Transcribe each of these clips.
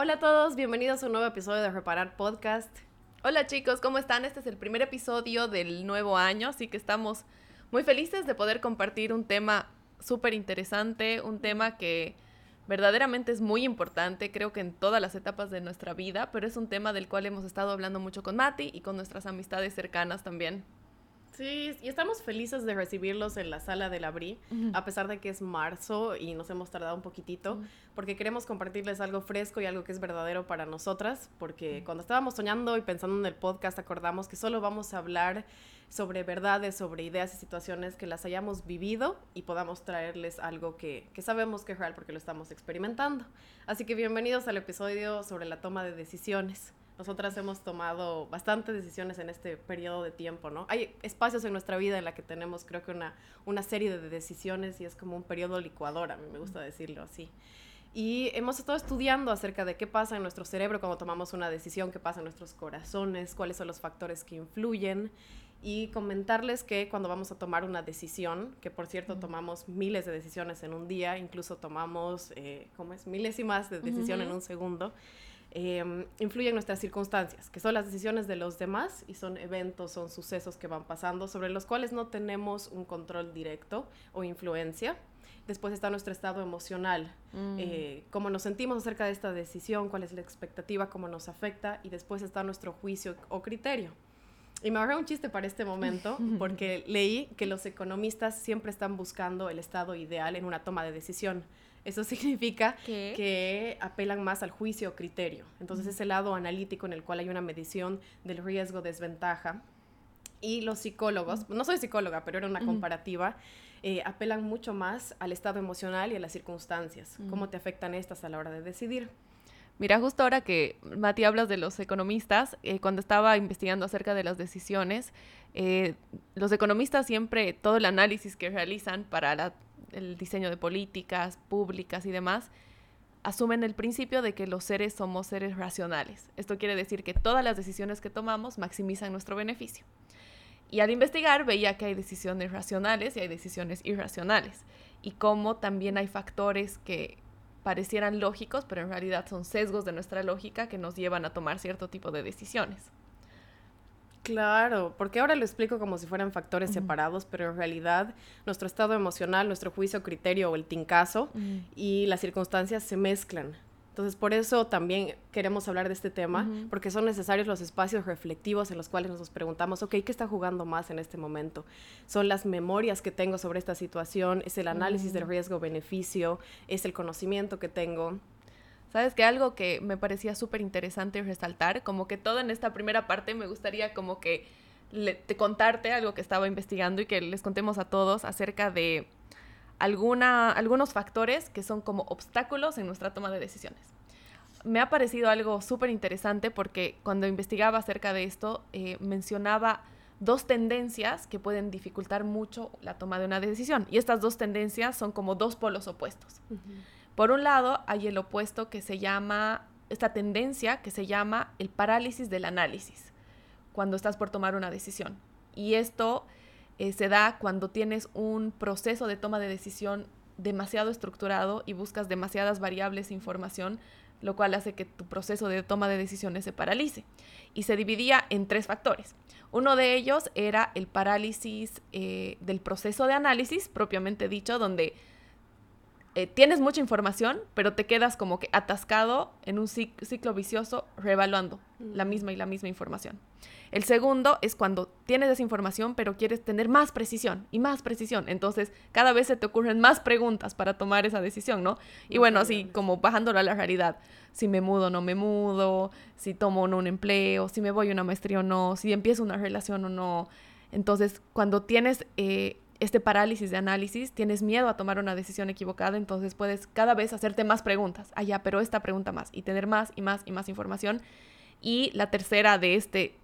Hola a todos, bienvenidos a un nuevo episodio de Reparar Podcast. Hola chicos, ¿cómo están? Este es el primer episodio del nuevo año, así que estamos muy felices de poder compartir un tema súper interesante, un tema que verdaderamente es muy importante, creo que en todas las etapas de nuestra vida, pero es un tema del cual hemos estado hablando mucho con Mati y con nuestras amistades cercanas también. Sí, y estamos felices de recibirlos en la sala del Abrí, a pesar de que es marzo y nos hemos tardado un poquitito, porque queremos compartirles algo fresco y algo que es verdadero para nosotras, porque cuando estábamos soñando y pensando en el podcast acordamos que solo vamos a hablar sobre verdades, sobre ideas y situaciones que las hayamos vivido y podamos traerles algo que, que sabemos que es real porque lo estamos experimentando. Así que bienvenidos al episodio sobre la toma de decisiones nosotras hemos tomado bastantes decisiones en este periodo de tiempo, ¿no? Hay espacios en nuestra vida en la que tenemos, creo que una, una serie de decisiones y es como un periodo licuador, a mí me gusta decirlo así. Y hemos estado estudiando acerca de qué pasa en nuestro cerebro cuando tomamos una decisión, qué pasa en nuestros corazones, cuáles son los factores que influyen y comentarles que cuando vamos a tomar una decisión, que por cierto tomamos miles de decisiones en un día, incluso tomamos, eh, ¿cómo es? Milésimas de decisión en un segundo, eh, influyen nuestras circunstancias, que son las decisiones de los demás y son eventos, son sucesos que van pasando sobre los cuales no tenemos un control directo o influencia. Después está nuestro estado emocional, mm. eh, cómo nos sentimos acerca de esta decisión, cuál es la expectativa, cómo nos afecta y después está nuestro juicio o criterio. Y me ahorré un chiste para este momento porque leí que los economistas siempre están buscando el estado ideal en una toma de decisión. Eso significa que apelan más al juicio o criterio. Entonces, ese lado analítico en el cual hay una medición del riesgo, desventaja. Y los psicólogos, no soy psicóloga, pero era una comparativa, eh, apelan mucho más al estado emocional y a las circunstancias, cómo te afectan estas a la hora de decidir. Mira, justo ahora que Mati hablas de los economistas, eh, cuando estaba investigando acerca de las decisiones, eh, los economistas siempre, todo el análisis que realizan para la el diseño de políticas públicas y demás, asumen el principio de que los seres somos seres racionales. Esto quiere decir que todas las decisiones que tomamos maximizan nuestro beneficio. Y al investigar veía que hay decisiones racionales y hay decisiones irracionales. Y cómo también hay factores que parecieran lógicos, pero en realidad son sesgos de nuestra lógica que nos llevan a tomar cierto tipo de decisiones. Claro, porque ahora lo explico como si fueran factores separados, pero en realidad nuestro estado emocional, nuestro juicio, criterio o el tincazo y las circunstancias se mezclan. Entonces, por eso también queremos hablar de este tema, porque son necesarios los espacios reflectivos en los cuales nos preguntamos, ok, ¿qué está jugando más en este momento? Son las memorias que tengo sobre esta situación, es el análisis del riesgo-beneficio, es el conocimiento que tengo. ¿Sabes que Algo que me parecía súper interesante resaltar, como que todo en esta primera parte me gustaría como que te contarte algo que estaba investigando y que les contemos a todos acerca de alguna, algunos factores que son como obstáculos en nuestra toma de decisiones. Me ha parecido algo súper interesante porque cuando investigaba acerca de esto eh, mencionaba dos tendencias que pueden dificultar mucho la toma de una decisión. Y estas dos tendencias son como dos polos opuestos. Por un lado, hay el opuesto que se llama, esta tendencia que se llama el parálisis del análisis, cuando estás por tomar una decisión. Y esto eh, se da cuando tienes un proceso de toma de decisión demasiado estructurado y buscas demasiadas variables e información, lo cual hace que tu proceso de toma de decisiones se paralice. Y se dividía en tres factores. Uno de ellos era el parálisis eh, del proceso de análisis, propiamente dicho, donde eh, tienes mucha información, pero te quedas como que atascado en un ciclo vicioso revaluando la misma y la misma información. El segundo es cuando tienes esa información, pero quieres tener más precisión y más precisión. Entonces, cada vez se te ocurren más preguntas para tomar esa decisión, ¿no? Y bueno, así como bajándolo a la realidad. Si me mudo o no me mudo, si tomo o no un empleo, si me voy a una maestría o no, si empiezo una relación o no. Entonces, cuando tienes eh, este parálisis de análisis, tienes miedo a tomar una decisión equivocada, entonces puedes cada vez hacerte más preguntas. Ah, ya, pero esta pregunta más y tener más y más y más información. Y la tercera de este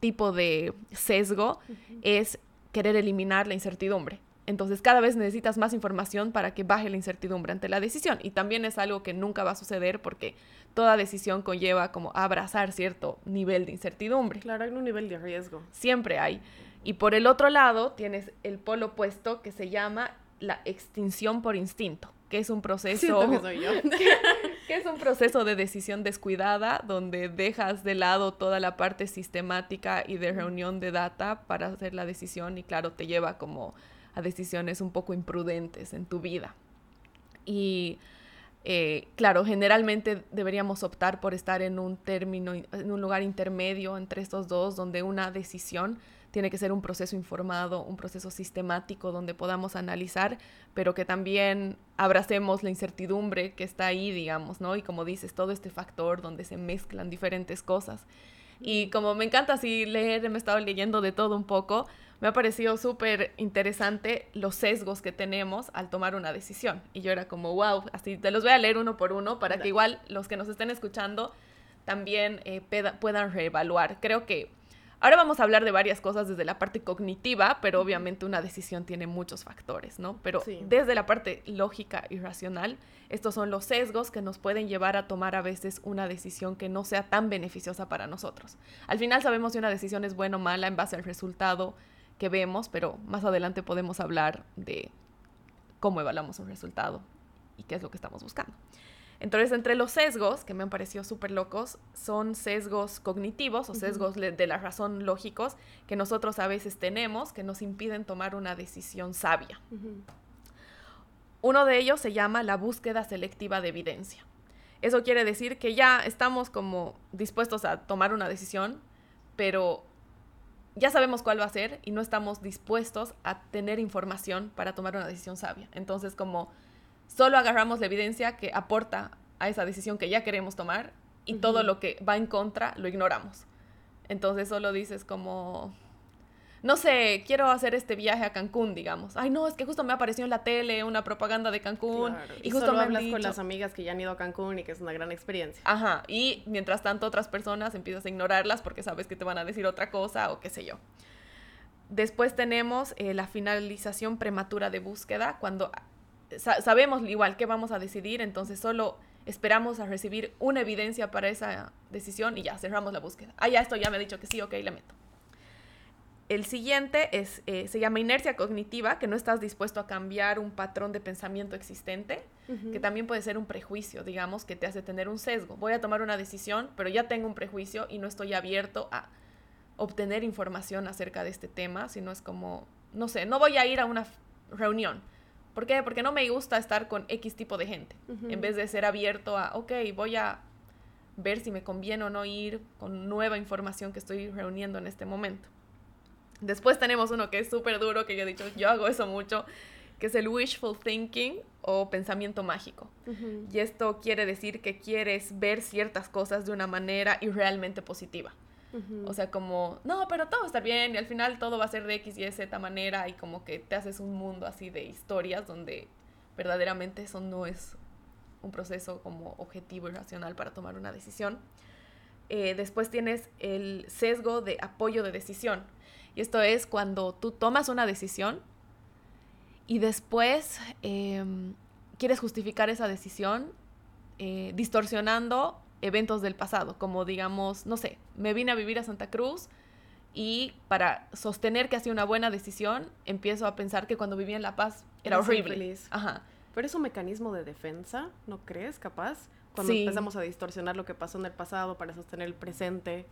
tipo de sesgo es querer eliminar la incertidumbre. Entonces cada vez necesitas más información para que baje la incertidumbre ante la decisión. Y también es algo que nunca va a suceder porque toda decisión conlleva como abrazar cierto nivel de incertidumbre. Claro, hay un nivel de riesgo. Siempre hay. Y por el otro lado tienes el polo opuesto que se llama la extinción por instinto. que es un proceso que, soy yo. que, es un proceso de decisión descuidada donde dejas de lado toda la parte sistemática y de reunión de data para hacer la decisión y claro te lleva como a decisiones un poco imprudentes en tu vida y eh, claro generalmente deberíamos optar por estar en un término en un lugar intermedio entre estos dos donde una decisión tiene que ser un proceso informado, un proceso sistemático donde podamos analizar, pero que también abracemos la incertidumbre que está ahí, digamos, ¿no? Y como dices, todo este factor donde se mezclan diferentes cosas. Y como me encanta así leer, me he estado leyendo de todo un poco, me ha parecido súper interesante los sesgos que tenemos al tomar una decisión. Y yo era como, wow, así te los voy a leer uno por uno para que igual los que nos estén escuchando también eh, puedan reevaluar. Creo que Ahora vamos a hablar de varias cosas desde la parte cognitiva, pero obviamente una decisión tiene muchos factores, ¿no? Pero desde la parte lógica y racional, estos son los sesgos que nos pueden llevar a tomar a veces una decisión que no sea tan beneficiosa para nosotros. Al final sabemos si una decisión es buena o mala en base al resultado que vemos, pero más adelante podemos hablar de cómo evaluamos un resultado y qué es lo que estamos buscando. Entonces, entre los sesgos, que me han parecido súper locos, son sesgos cognitivos o sesgos de la razón lógicos que nosotros a veces tenemos que nos impiden tomar una decisión sabia. Uno de ellos se llama la búsqueda selectiva de evidencia. Eso quiere decir que ya estamos como dispuestos a tomar una decisión, pero ya sabemos cuál va a ser y no estamos dispuestos a tener información para tomar una decisión sabia. Entonces, como solo agarramos la evidencia que aporta a esa decisión que ya queremos tomar y todo lo que va en contra lo ignoramos. Entonces solo dices como, no sé, quiero hacer este viaje a Cancún, digamos. Ay, no, es que justo me apareció en la tele una propaganda de Cancún. Y, justo me hablas con las amigas que ya han ido a Cancún y que es una gran experiencia. Ajá, y mientras tanto otras personas empiezas a ignorarlas porque sabes que te van a decir otra cosa o qué sé yo. Después tenemos eh, la finalización prematura de búsqueda, cuando sabemos igual que vamos a decidir, entonces solo esperamos a recibir una evidencia para esa decisión y ya cerramos la búsqueda. Ah, ya esto ya me ha dicho que sí, ok, le meto. El siguiente es, eh, se llama inercia cognitiva, que no estás dispuesto a cambiar un patrón de pensamiento existente, que también puede ser un prejuicio, digamos, que te hace tener un sesgo. Voy a tomar una decisión, pero ya tengo un prejuicio y no estoy abierto a obtener información acerca de este tema, sino es como, no sé, no voy a ir a una reunión ¿Por qué? Porque no me gusta estar con X tipo de gente. En vez de ser abierto a, ok, voy a ver si me conviene o no ir con nueva información que estoy reuniendo en este momento. Después tenemos uno que es súper duro, que yo he dicho, yo hago eso mucho, que es el wishful thinking o pensamiento mágico. Y esto quiere decir que quieres ver ciertas cosas de una manera irrealmente positiva. O sea, como, no, pero todo va a estar bien y al final todo va a ser de X, Y, Z manera y como que te haces un mundo así de historias donde verdaderamente eso no es un proceso como objetivo y racional para tomar una decisión. Eh, después tienes el sesgo de apoyo de decisión. Y esto es cuando tú tomas una decisión y después em, quieres justificar esa decisión eh, distorsionando eventos del pasado, como digamos, no sé, me vine a vivir a Santa Cruz y para sostener que hacía una buena decisión, empiezo a pensar que cuando vivía en La Paz era horrible. Ajá. Pero es un mecanismo de defensa, ¿no crees? Capaz. Cuando empezamos a distorsionar lo que pasó en el pasado para sostener el presente.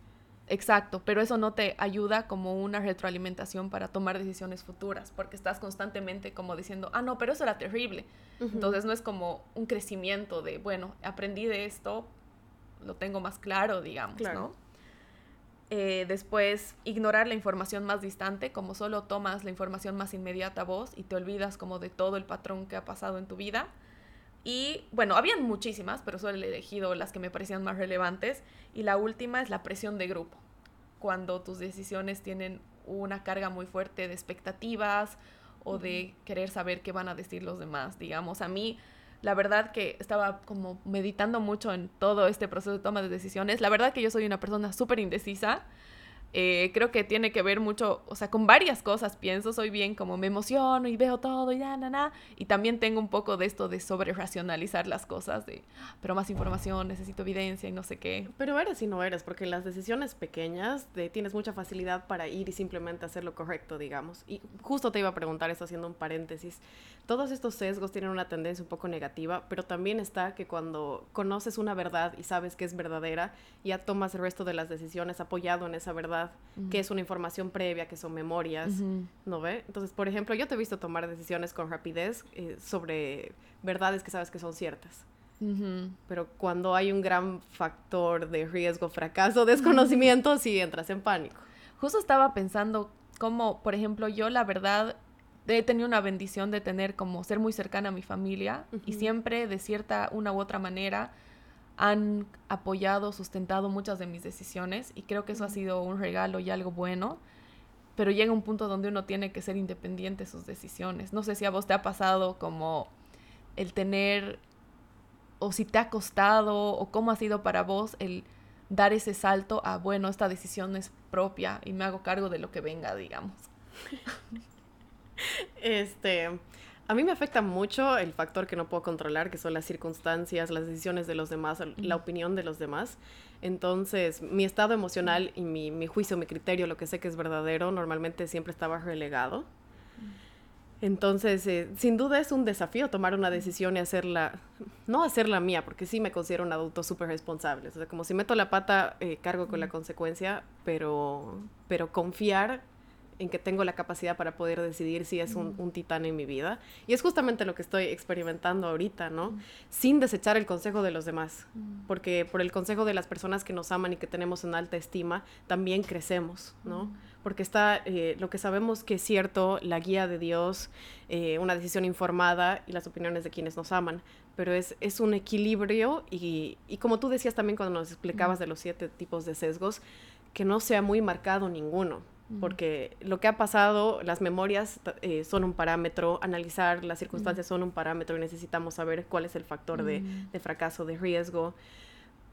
Exacto, pero eso no te ayuda como una retroalimentación para tomar decisiones futuras, porque estás constantemente como diciendo, ah, no, pero eso era terrible. Entonces no es como un crecimiento de, bueno, aprendí de esto, lo tengo más claro, digamos, ¿no? Eh, después, ignorar la información más distante, como solo tomas la información más inmediata a vos y te olvidas como de todo el patrón que ha pasado en tu vida. Y bueno, habían muchísimas, pero solo he elegido las que me parecían más relevantes. Y la última es la presión de grupo, cuando tus decisiones tienen una carga muy fuerte de expectativas o de querer saber qué van a decir los demás. Digamos, a mí la verdad que estaba como meditando mucho en todo este proceso de toma de decisiones. La verdad que yo soy una persona súper indecisa. Eh, creo que tiene que ver mucho, o sea, con varias cosas pienso, soy bien como me emociono y veo todo y na, na, na, y también tengo un poco de esto de sobre racionalizar las cosas, de, pero más información, necesito evidencia y no sé qué. Pero eres y no eres, porque las decisiones pequeñas tienes mucha facilidad para ir y simplemente hacer lo correcto, digamos. Y justo te iba a preguntar esto haciendo un paréntesis. Todos estos sesgos tienen una tendencia un poco negativa, pero también está que cuando conoces una verdad y sabes que es verdadera, ya tomas el resto de las decisiones apoyado en esa verdad que es una información previa, que son memorias, ¿no ve? Entonces, por ejemplo, yo te he visto tomar decisiones con rapidez eh, sobre verdades que sabes que son ciertas. Pero cuando hay un gran factor de riesgo, fracaso, desconocimiento, sí entras en pánico. Justo estaba pensando cómo, por ejemplo, yo la verdad he tenido una bendición de tener como ser muy cercana a mi familia y siempre de cierta una u otra manera han apoyado, sustentado muchas de mis decisiones y creo que eso ha sido un regalo y algo bueno, pero llega un punto donde uno tiene que ser independiente de sus decisiones. No sé si a vos te ha pasado como el tener, o si te ha costado, o cómo ha sido para vos el dar ese salto a, bueno, esta decisión es propia y me hago cargo de lo que venga, digamos. Este, a mí me afecta mucho el factor que no puedo controlar, que son las circunstancias, las decisiones de los demás, la opinión de los demás. Entonces, mi estado emocional y mi, juicio, mi criterio, lo que sé que es verdadero, normalmente siempre estaba relegado. Entonces, eh, sin duda es un desafío tomar una decisión y hacerla, no hacerla mía, porque sí me considero un adulto súper responsable. O sea, como si meto la pata, eh, cargo con la consecuencia, pero, pero confiar en que tengo la capacidad para poder decidir si es un, un, titán en mi vida. Y es justamente lo que estoy experimentando ahorita, ¿no? Sin desechar el consejo de los demás, porque por el consejo de las personas que nos aman y que tenemos en alta estima, también crecemos, ¿no? Porque está eh, lo que sabemos que es cierto, la guía de Dios, eh, una decisión informada y las opiniones de quienes nos aman, pero es, es un equilibrio y, y como tú decías también cuando nos explicabas de los siete tipos de sesgos, que no sea muy marcado ninguno porque lo que ha pasado, las memorias eh, son un parámetro, analizar las circunstancias son un parámetro y necesitamos saber cuál es el factor de, fracaso, de riesgo.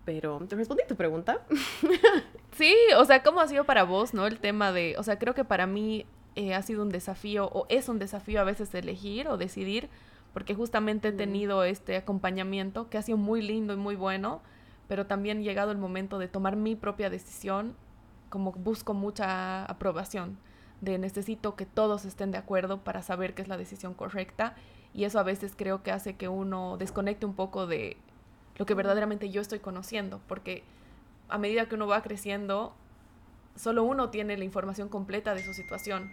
Pero, ¿te respondí tu pregunta? sí, o sea, ¿cómo ha sido para vos, no? El tema de, o sea, creo que para mí eh, ha sido un desafío, o es un desafío a veces elegir o decidir, porque justamente he tenido este acompañamiento que ha sido muy lindo y muy bueno, pero también llegado el momento de tomar mi propia decisión como busco mucha aprobación, de necesito que todos estén de acuerdo para saber que es la decisión correcta y eso a veces creo que hace que uno desconecte un poco de lo que verdaderamente yo estoy conociendo, porque a medida que uno va creciendo, solo uno tiene la información completa de su situación.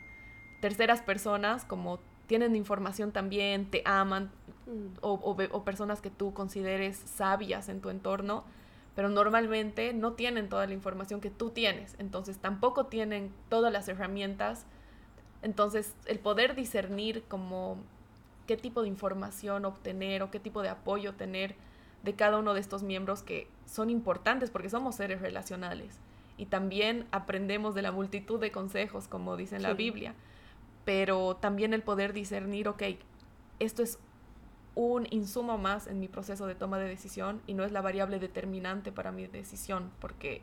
Terceras personas, como tienen información también, te aman, mm. o, o personas que tú consideres sabias en tu entorno, pero normalmente no tienen toda la información que tú tienes, entonces tampoco tienen todas las herramientas. Entonces, el poder discernir como qué tipo de información obtener o qué tipo de apoyo tener de cada uno de estos miembros que son importantes porque somos seres relacionales y también aprendemos de la multitud de consejos, como dice en la Biblia, pero también el poder discernir, ok, esto es un insumo más en mi proceso de toma de decisión y no es la variable determinante para mi decisión, porque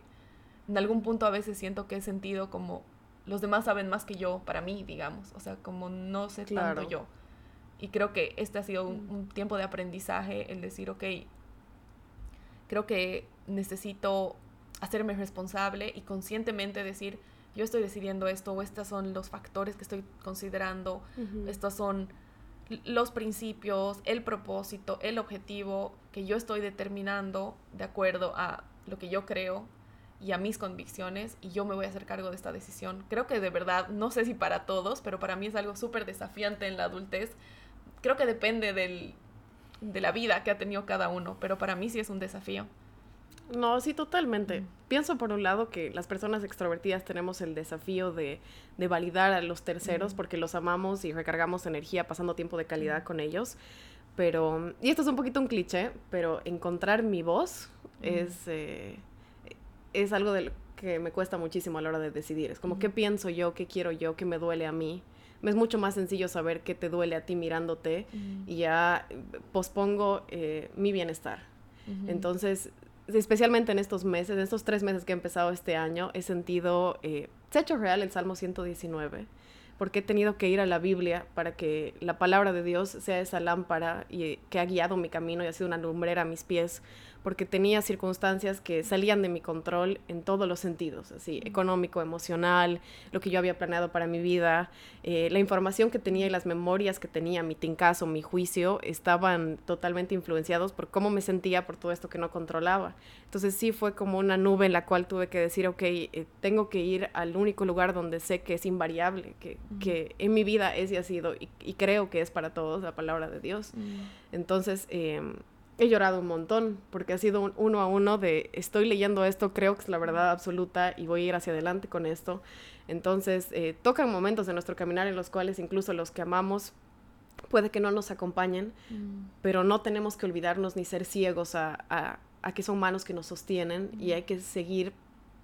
en algún punto a veces siento que he sentido como los demás saben más que yo para mí, digamos, o sea, como no sé tanto yo. Y creo que este ha sido un, un, tiempo de aprendizaje, el decir, ok, creo que necesito hacerme responsable y conscientemente decir, yo estoy decidiendo esto, o estos son los factores que estoy considerando, estos son los principios, el propósito, el objetivo que yo estoy determinando de acuerdo a lo que yo creo y a mis convicciones y yo me voy a hacer cargo de esta decisión. Creo que de verdad, no sé si para todos, pero para mí es algo súper desafiante en la adultez. Creo que depende del, de la vida que ha tenido cada uno, pero para mí sí es un desafío. No, sí, totalmente. Pienso por un lado que las personas extrovertidas tenemos el desafío de, de validar a los terceros porque los amamos y recargamos energía pasando tiempo de calidad con ellos. Pero, y esto es un poquito un cliché, pero encontrar mi voz es, eh, es algo de que me cuesta muchísimo a la hora de decidir. Es como, ¿qué pienso yo? ¿Qué quiero yo? ¿Qué me duele a mí? Me es mucho más sencillo saber qué te duele a ti mirándote y ya pospongo eh, mi bienestar. Entonces, especialmente en estos meses, en estos tres meses que he empezado este año, he sentido, eh, se ha hecho real el Salmo 119 porque he tenido que ir a la Biblia para que la palabra de Dios sea esa lámpara y que ha guiado mi camino y ha sido una lumbrera a mis pies porque tenía circunstancias que salían de mi control en todos los sentidos, así, económico, emocional, lo que yo había planeado para mi vida, eh, la información que tenía y las memorias que tenía, mi tincazo, mi juicio, estaban totalmente influenciados por cómo me sentía por todo esto que no controlaba. Entonces sí fue como una nube en la cual tuve que decir, ok, eh, tengo que ir al único lugar donde sé que es invariable, que, que en mi vida es y ha sido, y, creo que es para todos la palabra de Dios. Entonces, eh, he llorado un montón porque ha sido un uno a uno de estoy leyendo esto, creo que es la verdad absoluta y voy a ir hacia adelante con esto. Entonces, eh, tocan momentos de nuestro caminar en los cuales incluso los que amamos puede que no nos acompañen, mm. pero no tenemos que olvidarnos ni ser ciegos a, a, a que son manos que nos sostienen y hay que seguir,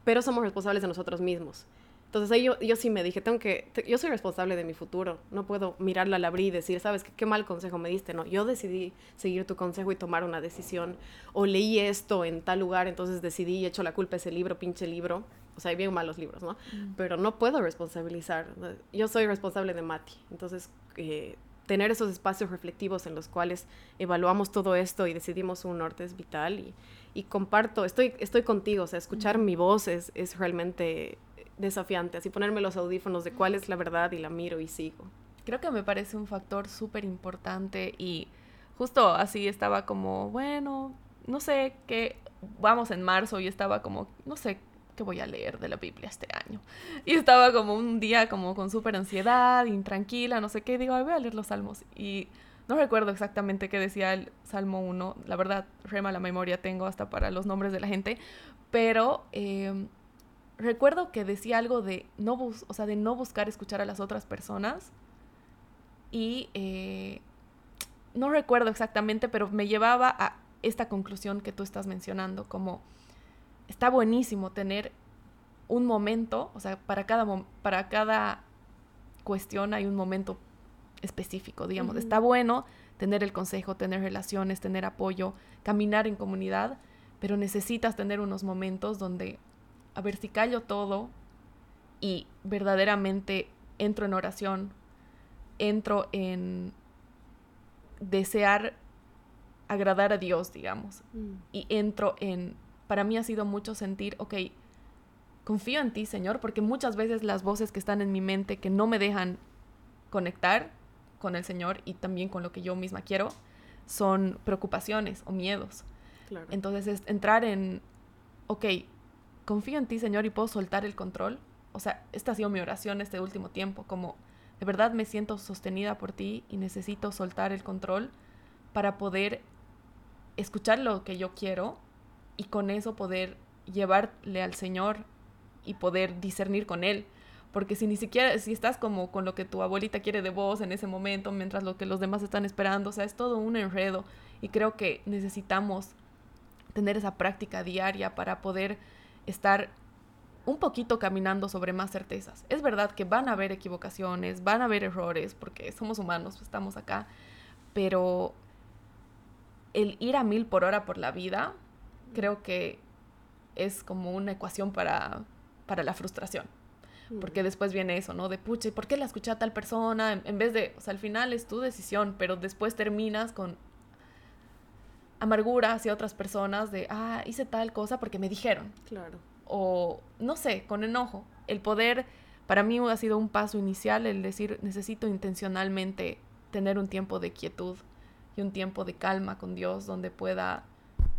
pero somos responsables de nosotros mismos. Entonces ahí yo, yo sí me dije, tengo que, yo soy responsable de mi futuro, no puedo mirarla la abrir y decir, sabes, ¿Qué, qué mal consejo me diste, no, yo decidí seguir tu consejo y tomar una decisión, o leí esto en tal lugar, entonces decidí y echo la culpa a ese libro, pinche libro, o sea, hay bien malos libros, ¿no? Mm. Pero no puedo responsabilizar, yo soy responsable de Mati, entonces... Eh, tener esos espacios reflectivos en los cuales evaluamos todo esto y decidimos un norte es vital y, y comparto, estoy, estoy contigo, o sea, escuchar mi voz es, es realmente desafiante, así ponerme los audífonos de cuál es la verdad y la miro y sigo. Creo que me parece un factor súper importante y justo así estaba como, bueno, no sé qué, vamos en marzo y estaba como, no sé qué voy a leer de la Biblia este año. Y estaba como un día como con súper ansiedad, intranquila, no sé qué, digo, voy a leer los salmos. Y no recuerdo exactamente qué decía el Salmo 1, la verdad, rema la memoria tengo hasta para los nombres de la gente, pero... Eh, recuerdo que decía algo de no, bus o sea, de no buscar escuchar a las otras personas. Y eh, no recuerdo exactamente, pero me llevaba a esta conclusión que tú estás mencionando, como está buenísimo tener un momento, o sea, para cada, para cada cuestión hay un momento específico, digamos. Está bueno tener el consejo, tener relaciones, tener apoyo, caminar en comunidad, pero necesitas tener unos momentos donde a ver si callo todo y verdaderamente entro en oración, entro en desear agradar a Dios, digamos, mm. y entro en, para mí ha sido mucho sentir, ok, confío en ti, Señor, porque muchas veces las voces que están en mi mente que no me dejan conectar con el Señor y también con lo que yo misma quiero, son preocupaciones o miedos. Entonces es entrar en, ok, confío en ti, Señor, y puedo soltar el control. O sea, esta ha sido mi oración este último tiempo, como de verdad me siento sostenida por ti y necesito soltar el control para poder escuchar lo que yo quiero y con eso poder llevarle al Señor y poder discernir con Él. Porque si ni siquiera, si estás como con lo que tu abuelita quiere de vos en ese momento, mientras lo que los demás están esperando, o sea, es todo un enredo. Y creo que necesitamos tener esa práctica diaria para poder estar un poquito caminando sobre más certezas. Es verdad que van a haber equivocaciones, van a haber errores, porque somos humanos, estamos acá, pero el ir a mil por hora por la vida, creo que es como una ecuación para, para la frustración. Porque después viene eso, ¿no? De puche, ¿por qué la escuché a tal persona? En, en, vez de, o sea, al final es tu decisión, pero después terminas con amargura hacia otras personas de, ah, hice tal cosa porque me dijeron. Claro. O, no sé, con enojo. El poder, para mí ha sido un paso inicial el decir, necesito intencionalmente tener un tiempo de quietud y un tiempo de calma con Dios donde pueda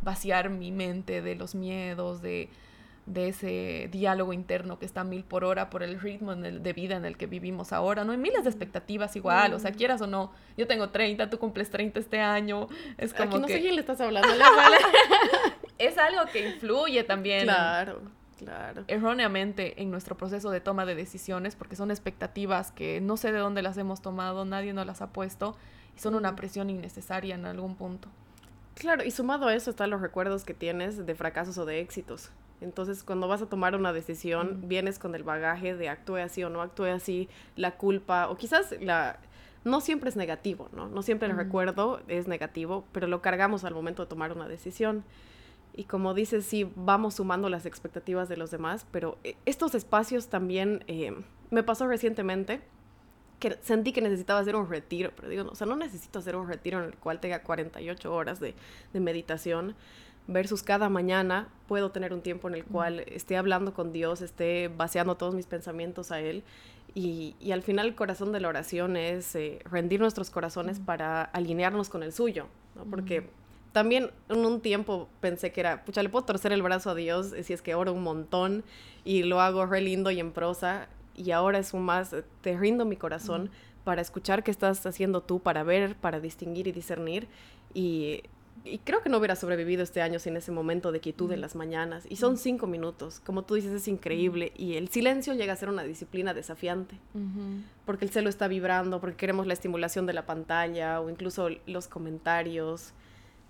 vaciar mi mente de los miedos, de de ese diálogo interno que está a mil por hora por el ritmo de vida en el que vivimos ahora, ¿no? Hay miles de expectativas igual, o sea, mm. quieras o no, yo tengo 30, tú cumples 30 este año, es como Aquí no sé quién le estás hablando, es algo que influye también. Claro, claro. Erróneamente en nuestro proceso de toma de decisiones, porque son expectativas que no sé de dónde las hemos tomado, nadie nos las ha puesto, y son una presión innecesaria en algún punto. Claro, y sumado a eso están los recuerdos que tienes de fracasos o de éxitos. Entonces, cuando vas a tomar una decisión, vienes con el bagaje de actúe así o no actúe así, la culpa, o quizás la... No siempre es negativo, ¿no? No siempre el recuerdo es negativo, pero lo cargamos al momento de tomar una decisión. Y como dices, sí, vamos sumando las expectativas de los demás, pero eh, estos espacios también eh, me pasó recientemente que sentí que necesitaba hacer un retiro, pero digo, o sea, no necesito hacer un retiro en el cual tenga 48 horas de, de meditación versus cada mañana puedo tener un tiempo en el cual esté hablando con Dios, esté vaciando todos mis pensamientos a Él. Y, y al final el corazón de la oración es eh, rendir nuestros corazones para alinearnos con el suyo, ¿no? Porque también en un tiempo pensé que era, pucha, le puedo torcer el brazo a Dios si es que oro un montón y lo hago re lindo y en prosa. Y ahora es un más, te rindo mi corazón para escuchar qué estás haciendo tú, para ver, para distinguir y discernir. Y y creo que no hubiera sobrevivido este año sin ese momento de quietud en las mañanas. Y son cinco minutos, como tú dices, es increíble. Y el silencio llega a ser una disciplina desafiante, porque el celo está vibrando, porque queremos la estimulación de la pantalla o incluso los comentarios.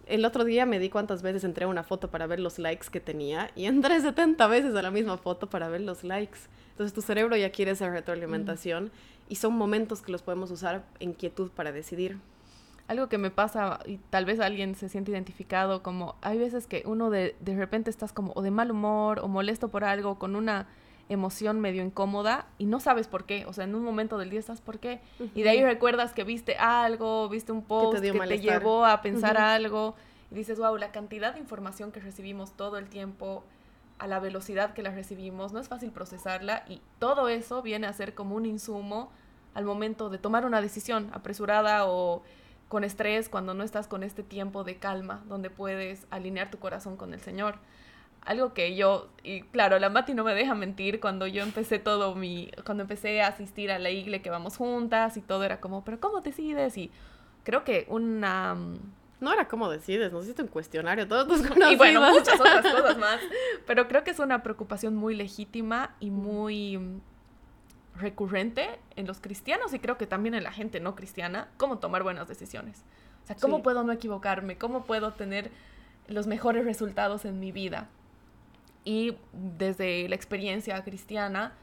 El otro día me di cuántas veces entré a una foto para ver los likes que tenía y entré 70 veces a la misma foto para ver los likes. Entonces tu cerebro ya quiere esa retroalimentación y son momentos que los podemos usar en quietud para decidir algo que me pasa y tal vez alguien se siente identificado como hay veces que uno de, de repente estás como o de mal humor o molesto por algo con una emoción medio incómoda y no sabes por qué, o sea, en un momento del día estás por qué y de ahí recuerdas que viste algo, viste un post que te, llevó a pensar algo y dices, wow, la cantidad de información que recibimos todo el tiempo a la velocidad que la recibimos, no es fácil procesarla y todo eso viene a ser como un insumo al momento de tomar una decisión apresurada o con estrés, cuando no estás con este tiempo de calma, donde puedes alinear tu corazón con el Señor. Algo que yo, y claro, la Mati no me deja mentir, cuando yo empecé todo mi, cuando empecé a asistir a la iglesia que vamos juntas y todo era como, pero ¿cómo decides? Y creo que una... Mm, no era como decides, nos hiciste un cuestionario, todos tus conocidos. Y bueno, muchas otras cosas más. Pero creo que es una preocupación muy legítima y muy recurrente en los cristianos y creo que también en la gente no cristiana, cómo tomar buenas decisiones. O sea, cómo puedo no equivocarme, cómo puedo tener los mejores resultados en mi vida. Y desde la experiencia cristiana,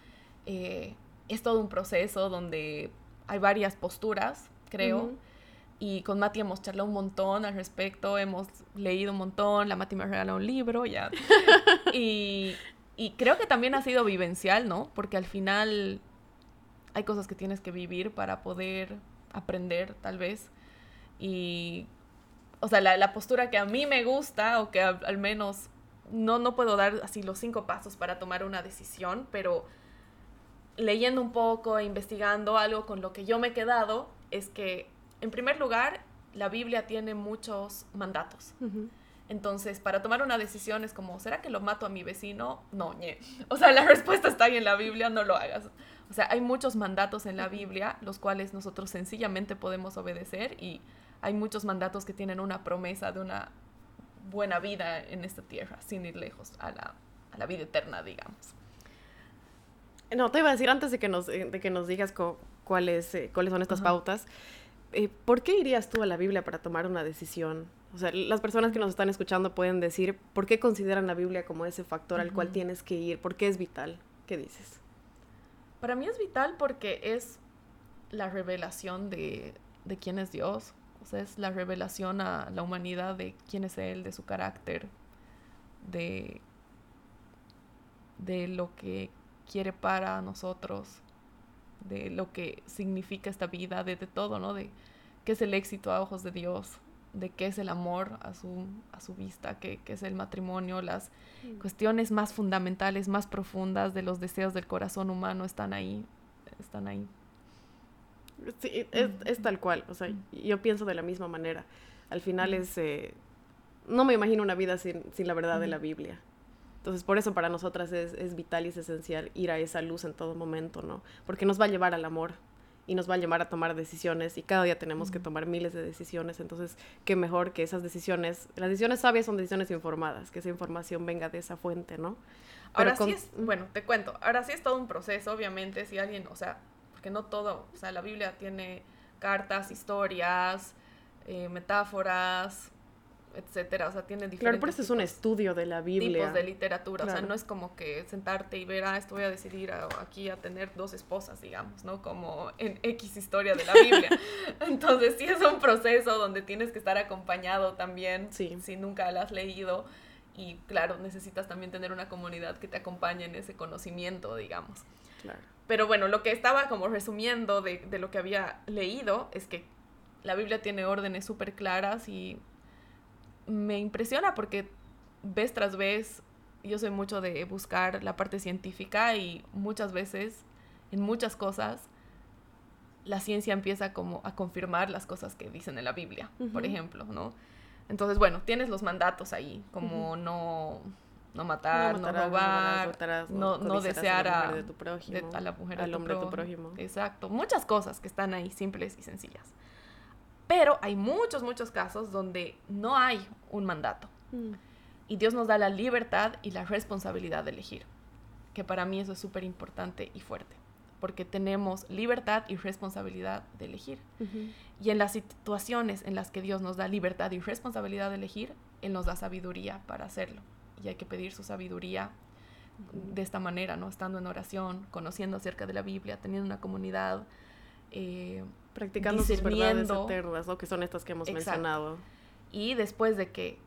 eh, es todo un proceso donde hay varias posturas, creo. Y con Mati hemos charlado un montón al respecto, hemos leído un montón, la Mati me regalado un libro, ya. y, y creo que también ha sido vivencial, ¿no? Porque al final hay cosas que tienes que vivir para poder aprender, tal vez. Y, o sea, la, postura que a mí me gusta, o que al, menos no, no puedo dar así los cinco pasos para tomar una decisión, pero leyendo un poco e investigando algo con lo que yo me he quedado, es que, en primer lugar, la Biblia tiene muchos mandatos. Entonces, para tomar una decisión es como, ¿será que lo mato a mi vecino? No, ñe. O sea, la respuesta está ahí en la Biblia, no lo hagas. O sea, hay muchos mandatos en la Biblia, los cuales nosotros sencillamente podemos obedecer y hay muchos mandatos que tienen una promesa de una buena vida en esta tierra, sin ir lejos a la, a la vida eterna, digamos. No, te iba a decir antes de que nos, de que nos digas cuáles, eh, cuáles son estas pautas, eh, ¿por qué irías tú a la Biblia para tomar una decisión? O sea, las personas que nos están escuchando pueden decir, ¿por qué consideran la Biblia como ese factor al cual tienes que ir? ¿Por qué es vital? ¿Qué dices? Para mí es vital porque es la revelación de, de quién es Dios. O sea, es la revelación a la humanidad de quién es Él, de su carácter, de, de lo que quiere para nosotros, de lo que significa esta vida, de, de todo, ¿no? De qué es el éxito a ojos de Dios, de qué es el amor a su, a su vista, qué, qué es el matrimonio, las mm. cuestiones más fundamentales, más profundas de los deseos del corazón humano están ahí, están ahí. Sí, es, mm. es tal cual, o sea, mm. yo pienso de la misma manera. Al final es, eh, no me imagino una vida sin, sin la verdad de la Biblia. Entonces, por eso para nosotras es, es vital y es esencial ir a esa luz en todo momento, ¿no? Porque nos va a llevar al amor, y nos va a llevar a tomar decisiones y cada día tenemos que tomar miles de decisiones, entonces qué mejor que esas decisiones, las decisiones sabias son decisiones informadas, que esa información venga de esa fuente, ¿no? ahora sí es, bueno, te cuento, ahora sí es todo un proceso, obviamente, si alguien, o sea, porque no todo, o sea, la Biblia tiene cartas, historias, eh, metáforas, etcétera. O sea, tiene diferentes. Claro, por eso es un estudio de la Biblia. Tipos de literatura. O sea, no es como que sentarte y ver, ah, esto voy a decidir aquí a tener dos esposas, digamos, ¿no? Como en X historia de la Biblia. Entonces, sí es un proceso donde tienes que estar acompañado también, si nunca la has leído. y claro, necesitas también tener una comunidad que te acompañe en ese conocimiento, digamos. Claro. Pero bueno, lo que estaba como resumiendo de, de lo que había leído es que la Biblia tiene órdenes súper claras y me impresiona porque vez tras vez yo soy mucho de buscar la parte científica y muchas veces en muchas cosas la ciencia empieza como a confirmar las cosas que dicen en la Biblia, por ejemplo, ¿no? Entonces, bueno, tienes los mandatos ahí, como no, no matar, no, robar, no, no, desear a, la mujer de tu prójimo, a la mujer al hombre de tu prójimo. Exacto, muchas cosas que están ahí simples y sencillas. Pero hay muchos, muchos casos donde no hay un mandato. Mm. Y Dios nos da la libertad y la responsabilidad de elegir. Que para mí eso es súper importante y fuerte. Porque tenemos libertad y responsabilidad de elegir. Y en las situaciones en las que Dios nos da libertad y responsabilidad de elegir, Él nos da sabiduría para hacerlo. Y hay que pedir su sabiduría de esta manera, ¿no? Estando en oración, conociendo acerca de la Biblia, teniendo una comunidad, eh, practicando sus verdades eternas, ¿no? Que son estas que hemos mencionado. Y después de que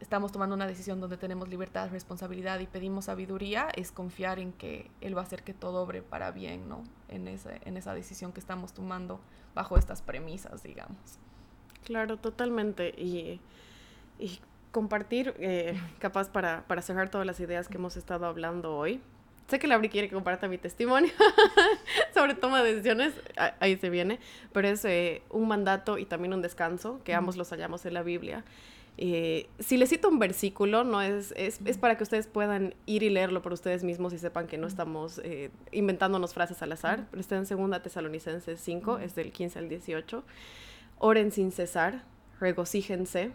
estamos tomando una decisión donde tenemos libertad, responsabilidad y pedimos sabiduría, es confiar en que Él va a hacer que todo obre para bien, ¿no? En, ese, en esa decisión que estamos tomando bajo estas premisas, digamos. Claro, totalmente. Y, y compartir, eh, capaz para, para cerrar todas las ideas que hemos estado hablando hoy, Sé que Lauri quiere que comparta mi testimonio sobre toma de decisiones, ahí se viene, pero es eh, un mandato y también un descanso, que ambos los hallamos en la Biblia. Eh, si les cito un versículo, no es, es, es, para que ustedes puedan ir y leerlo por ustedes mismos y sepan que no estamos eh, inventándonos frases al azar, pero está en 2 Tesalonicenses 5, es del 15 al 18. Oren sin cesar, regocíjense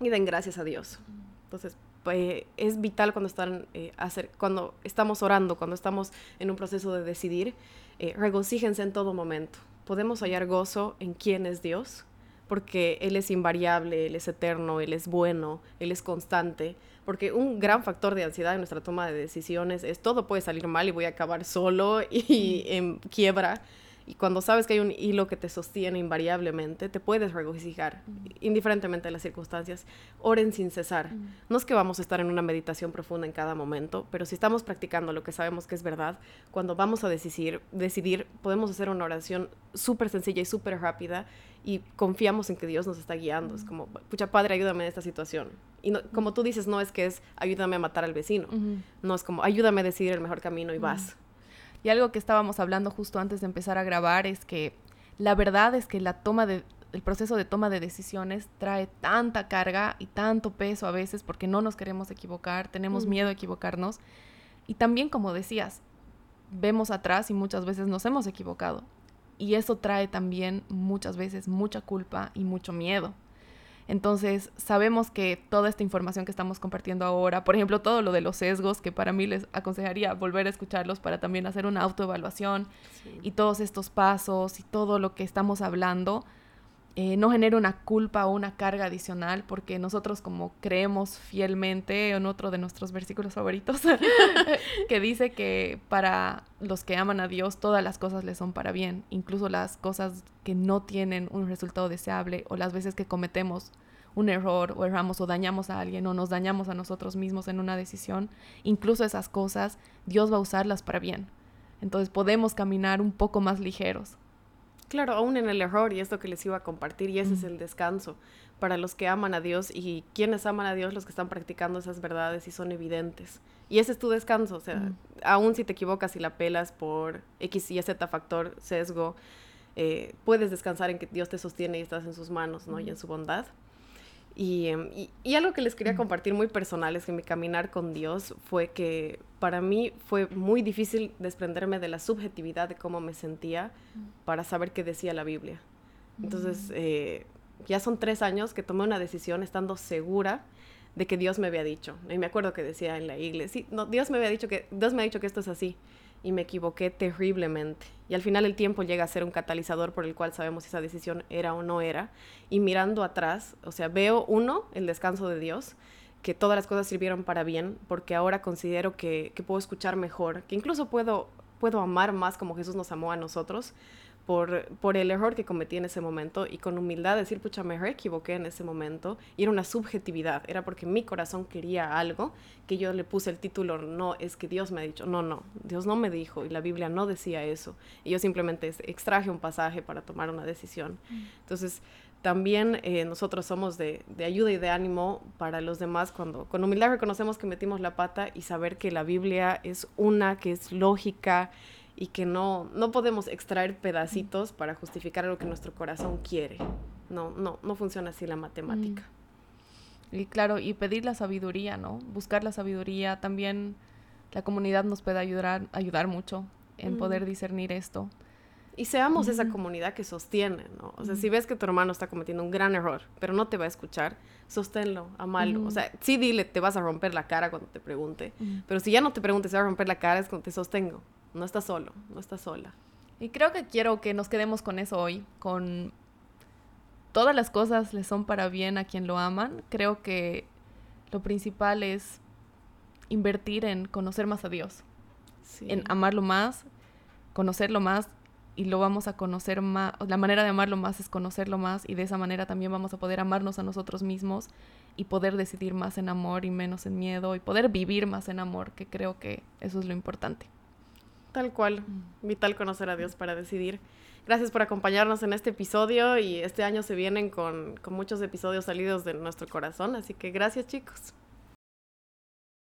y den gracias a Dios. Entonces, eh, es vital cuando, están, eh, hacer, cuando estamos orando, cuando estamos en un proceso de decidir, eh, regocíjense en todo momento. Podemos hallar gozo en quién es Dios, porque Él es invariable, Él es eterno, Él es bueno, Él es constante. Porque un gran factor de ansiedad en nuestra toma de decisiones es todo puede salir mal y voy a acabar solo y en quiebra. Y cuando sabes que hay un hilo que te sostiene invariablemente, te puedes regocijar, indiferentemente de las circunstancias. Oren sin cesar. No es que vamos a estar en una meditación profunda en cada momento, pero si estamos practicando lo que sabemos que es verdad, cuando vamos a decidir, decidir podemos hacer una oración súper sencilla y súper rápida y confiamos en que Dios nos está guiando. Es como, pucha Padre, ayúdame en esta situación. Y como tú dices, no es que es ayúdame a matar al vecino. No es como ayúdame a decidir el mejor camino y vas. Y algo que estábamos hablando justo antes de empezar a grabar es que la verdad es que la toma de el proceso de toma de decisiones trae tanta carga y tanto peso a veces porque no nos queremos equivocar, tenemos miedo a equivocarnos. Y también, como decías, vemos atrás y muchas veces nos hemos equivocado. Y eso trae también muchas veces mucha culpa y mucho miedo. Entonces, sabemos que toda esta información que estamos compartiendo ahora, por ejemplo, todo lo de los sesgos, que para mí les aconsejaría volver a escucharlos para también hacer una autoevaluación y todos estos pasos y todo lo que estamos hablando, eh, no genere una culpa o una carga adicional, porque nosotros como creemos fielmente en otro de nuestros versículos favoritos, que dice que para los que aman a Dios todas las cosas les son para bien, incluso las cosas que no tienen un resultado deseable o las veces que cometemos un error o erramos o dañamos a alguien o nos dañamos a nosotros mismos en una decisión, incluso esas cosas Dios va a usarlas para bien. Entonces podemos caminar un poco más ligeros Claro, aún en el error y esto que les iba a compartir, y ese es el descanso para los que aman a Dios y quienes aman a Dios, los que están practicando esas verdades y son evidentes. Y ese es tu descanso, o sea, aún si te equivocas y la pelas por X y Z factor, sesgo, eh, puedes descansar en que Dios te sostiene y estás en sus manos, ¿no? Y en su bondad. Em, y, y, algo que les quería compartir muy personal es que mi caminar con Dios fue que para mí fue muy difícil desprenderme de la subjetividad de cómo me sentía para saber qué decía la Biblia. Entonces, eh, ya son tres años que tomé una decisión estando segura de que Dios me había dicho. Y me acuerdo que decía en la iglesia, sí, no, Dios me había dicho que, Dios me ha dicho que esto es así y me equivoqué terriblemente. Y al final el tiempo llega a ser un catalizador por el cual sabemos si esa decisión era o no era. Y mirando atrás, o sea, veo uno, el descanso de Dios, que todas las cosas sirvieron para bien, porque ahora considero que, que puedo escuchar mejor, que incluso puedo, puedo amar más como Jesús nos amó a nosotros, por, por el error que cometí en ese momento y con humildad decir, pucha, me equivoqué en ese momento. Y era una subjetividad, era porque mi corazón quería algo que yo le puse el título, no, es que Dios me ha dicho, no, no, Dios no me dijo y la Biblia no decía eso. Y yo simplemente extraje un pasaje para tomar una decisión. Mm. Entonces, también eh, nosotros somos de, de, ayuda y de ánimo para los demás cuando con humildad reconocemos que metimos la pata y saber que la Biblia es una, que es lógica, y que no, no podemos extraer pedacitos para justificar lo que nuestro corazón quiere. No, no, no funciona así la matemática. Mm. Y claro, y pedir la sabiduría, ¿no? Buscar la sabiduría. También la comunidad nos puede ayudar, ayudar mucho en mm. poder discernir esto. Y seamos esa comunidad que sostiene, ¿no? O sea, si ves que tu hermano está cometiendo un gran error, pero no te va a escuchar, sosténlo, amalo. O sea, sí dile, te vas a romper la cara cuando te pregunte, pero si ya no te pregunte, se va a romper la cara, es cuando te sostengo no estás solo, no estás sola. Y creo que quiero que nos quedemos con eso hoy, con todas las cosas le son para bien a quien lo aman. Creo que lo principal es invertir en conocer más a Dios, en amarlo más, conocerlo más y lo vamos a conocer más. La manera de amarlo más es conocerlo más y de esa manera también vamos a poder amarnos a nosotros mismos y poder decidir más en amor y menos en miedo y poder vivir más en amor, que creo que eso es lo importante. Tal cual, vital conocer a Dios para decidir. Gracias por acompañarnos en este episodio y este año se vienen con, con muchos episodios salidos de nuestro corazón, así que gracias chicos.